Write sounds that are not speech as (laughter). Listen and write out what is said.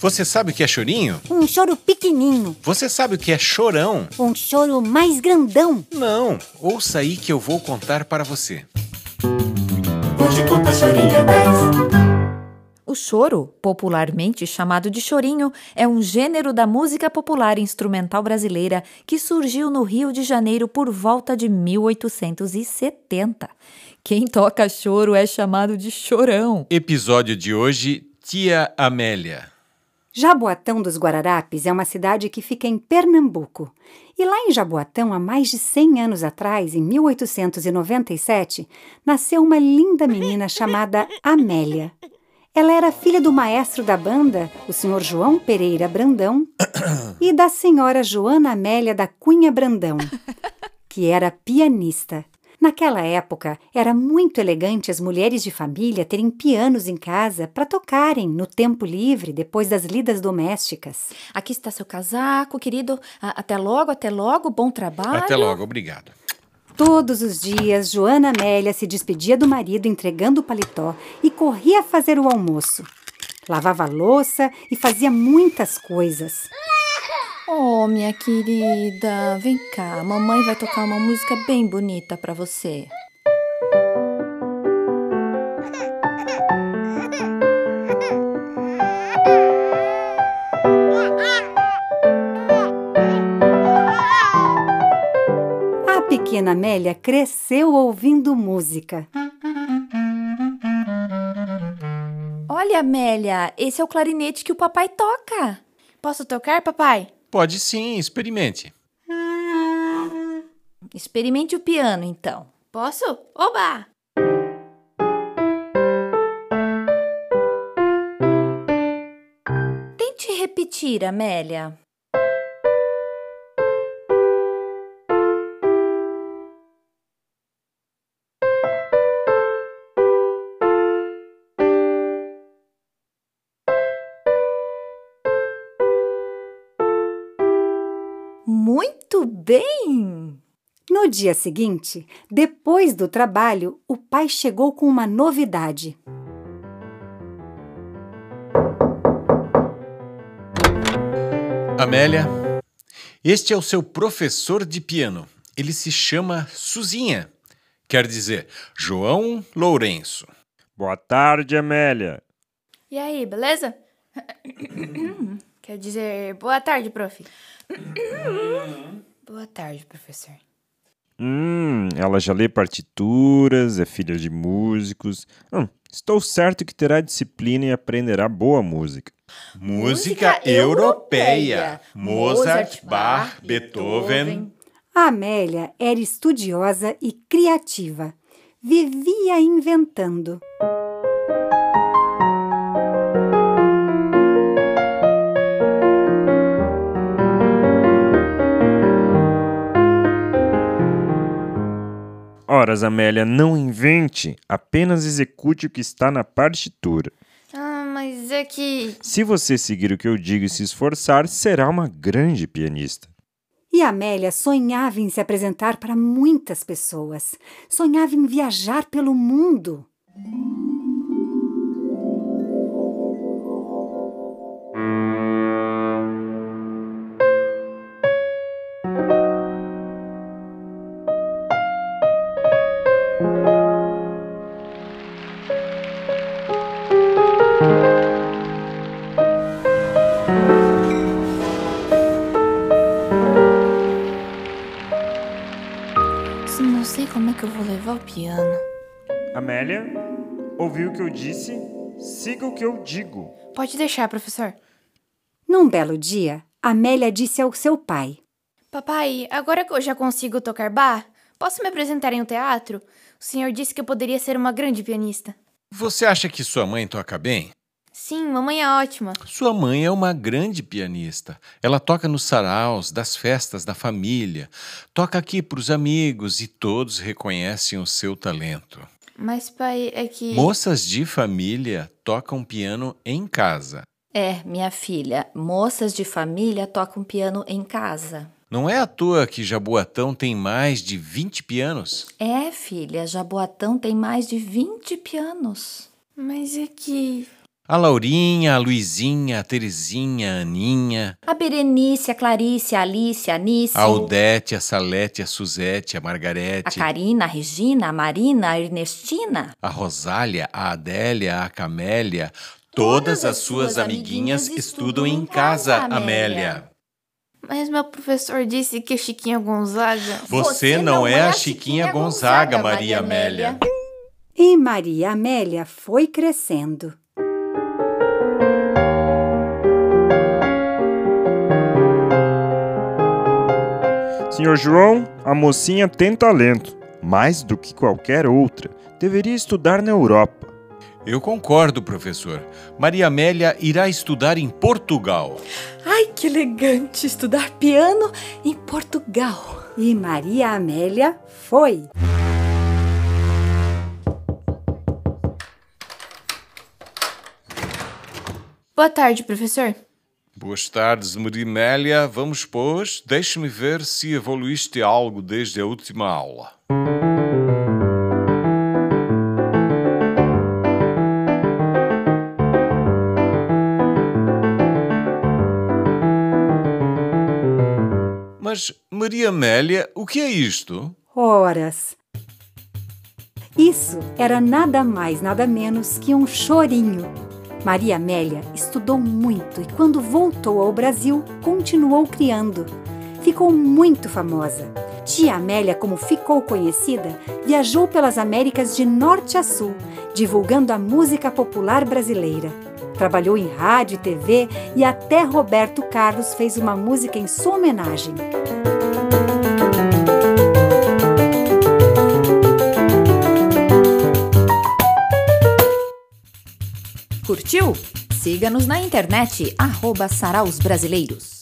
Você sabe o que é chorinho? Um choro pequenininho. Você sabe o que é chorão? Um choro mais grandão. Não, ouça aí que eu vou contar para você. Hoje conta chorinho 10. O choro, popularmente chamado de chorinho, é um gênero da música popular instrumental brasileira que surgiu no Rio de Janeiro por volta de 1870. Quem toca choro é chamado de chorão. Episódio de hoje: Tia Amélia. Jaboatão dos Guararapes é uma cidade que fica em Pernambuco. E lá em Jaboatão, há mais de 100 anos atrás, em 1897, nasceu uma linda menina chamada Amélia. Ela era filha do maestro da banda, o senhor João Pereira Brandão, (coughs) e da senhora Joana Amélia da Cunha Brandão, que era pianista. Naquela época, era muito elegante as mulheres de família terem pianos em casa para tocarem no tempo livre depois das lidas domésticas. Aqui está seu casaco, querido. Até logo, até logo. Bom trabalho. Até logo, obrigado. Todos os dias, Joana Amélia se despedia do marido entregando o paletó e corria fazer o almoço. Lavava a louça e fazia muitas coisas. Oh, minha querida, vem cá. Mamãe vai tocar uma música bem bonita para você. A pequena Amélia cresceu ouvindo música. Olha, Amélia, esse é o clarinete que o papai toca. Posso tocar, papai? Pode sim, experimente. Experimente o piano, então. Posso? Oba! Tente repetir, Amélia. Muito bem! No dia seguinte, depois do trabalho, o pai chegou com uma novidade. Amélia, este é o seu professor de piano. Ele se chama Suzinha. Quer dizer, João Lourenço. Boa tarde, Amélia. E aí, beleza? (coughs) (coughs) Quer dizer, boa tarde, prof. boa tarde, professor. Hum, ela já lê partituras, é filha de músicos. Hum, estou certo que terá disciplina e aprenderá boa música. Música europeia. Mozart, Bach, Beethoven. A Amélia era estudiosa e criativa. Vivia inventando. Horas, Amélia, não invente, apenas execute o que está na partitura. Ah, mas é que. Se você seguir o que eu digo e se esforçar, será uma grande pianista. E Amélia sonhava em se apresentar para muitas pessoas. Sonhava em viajar pelo mundo. Não sei como é que eu vou levar o piano. Amélia, ouviu o que eu disse? Siga o que eu digo. Pode deixar, professor. Num belo dia, Amélia disse ao seu pai: Papai, agora que eu já consigo tocar bar, posso me apresentar em um teatro? O senhor disse que eu poderia ser uma grande pianista. Você acha que sua mãe toca bem? Sim, mamãe é ótima. Sua mãe é uma grande pianista. Ela toca nos saraus, das festas da família, toca aqui para os amigos e todos reconhecem o seu talento. Mas, pai, é que. Moças de família tocam piano em casa. É, minha filha, moças de família tocam piano em casa. Não é à toa que Jaboatão tem mais de 20 pianos? É, filha, Jaboatão tem mais de 20 pianos. Mas é que. A Laurinha, a Luizinha, a Terezinha, a Aninha, A Berenice, a Clarice, a Alice, a Anice. a Odete, a Salete, a Suzete, a A Margarete, Karina, a Regina, a Marina, a Ernestina. a Rosália, a Adélia, a Camélia. Todas as suas amiguinhas estudam em casa, Amélia. Mas meu professor disse que Chiquinha Gonzaga. Você não é a Chiquinha Gonzaga, Maria Amélia. E Maria Amélia foi crescendo. Senhor João, a mocinha tem talento, mais do que qualquer outra. Deveria estudar na Europa. Eu concordo, professor. Maria Amélia irá estudar em Portugal. Ai, que elegante estudar piano em Portugal. E Maria Amélia foi. Boa tarde, professor. Boas tardes, Maria Amélia. Vamos, pois, deixe-me ver se evoluíste algo desde a última aula. Maria Amélia, o que é isto? Horas. Isso era nada mais, nada menos que um chorinho. Maria Amélia estudou muito e, quando voltou ao Brasil, continuou criando. Ficou muito famosa. Tia Amélia, como ficou conhecida, viajou pelas Américas de norte a sul, divulgando a música popular brasileira. Trabalhou em rádio e TV e até Roberto Carlos fez uma música em sua homenagem. Curtiu? Siga-nos na internet, arroba Saraus Brasileiros.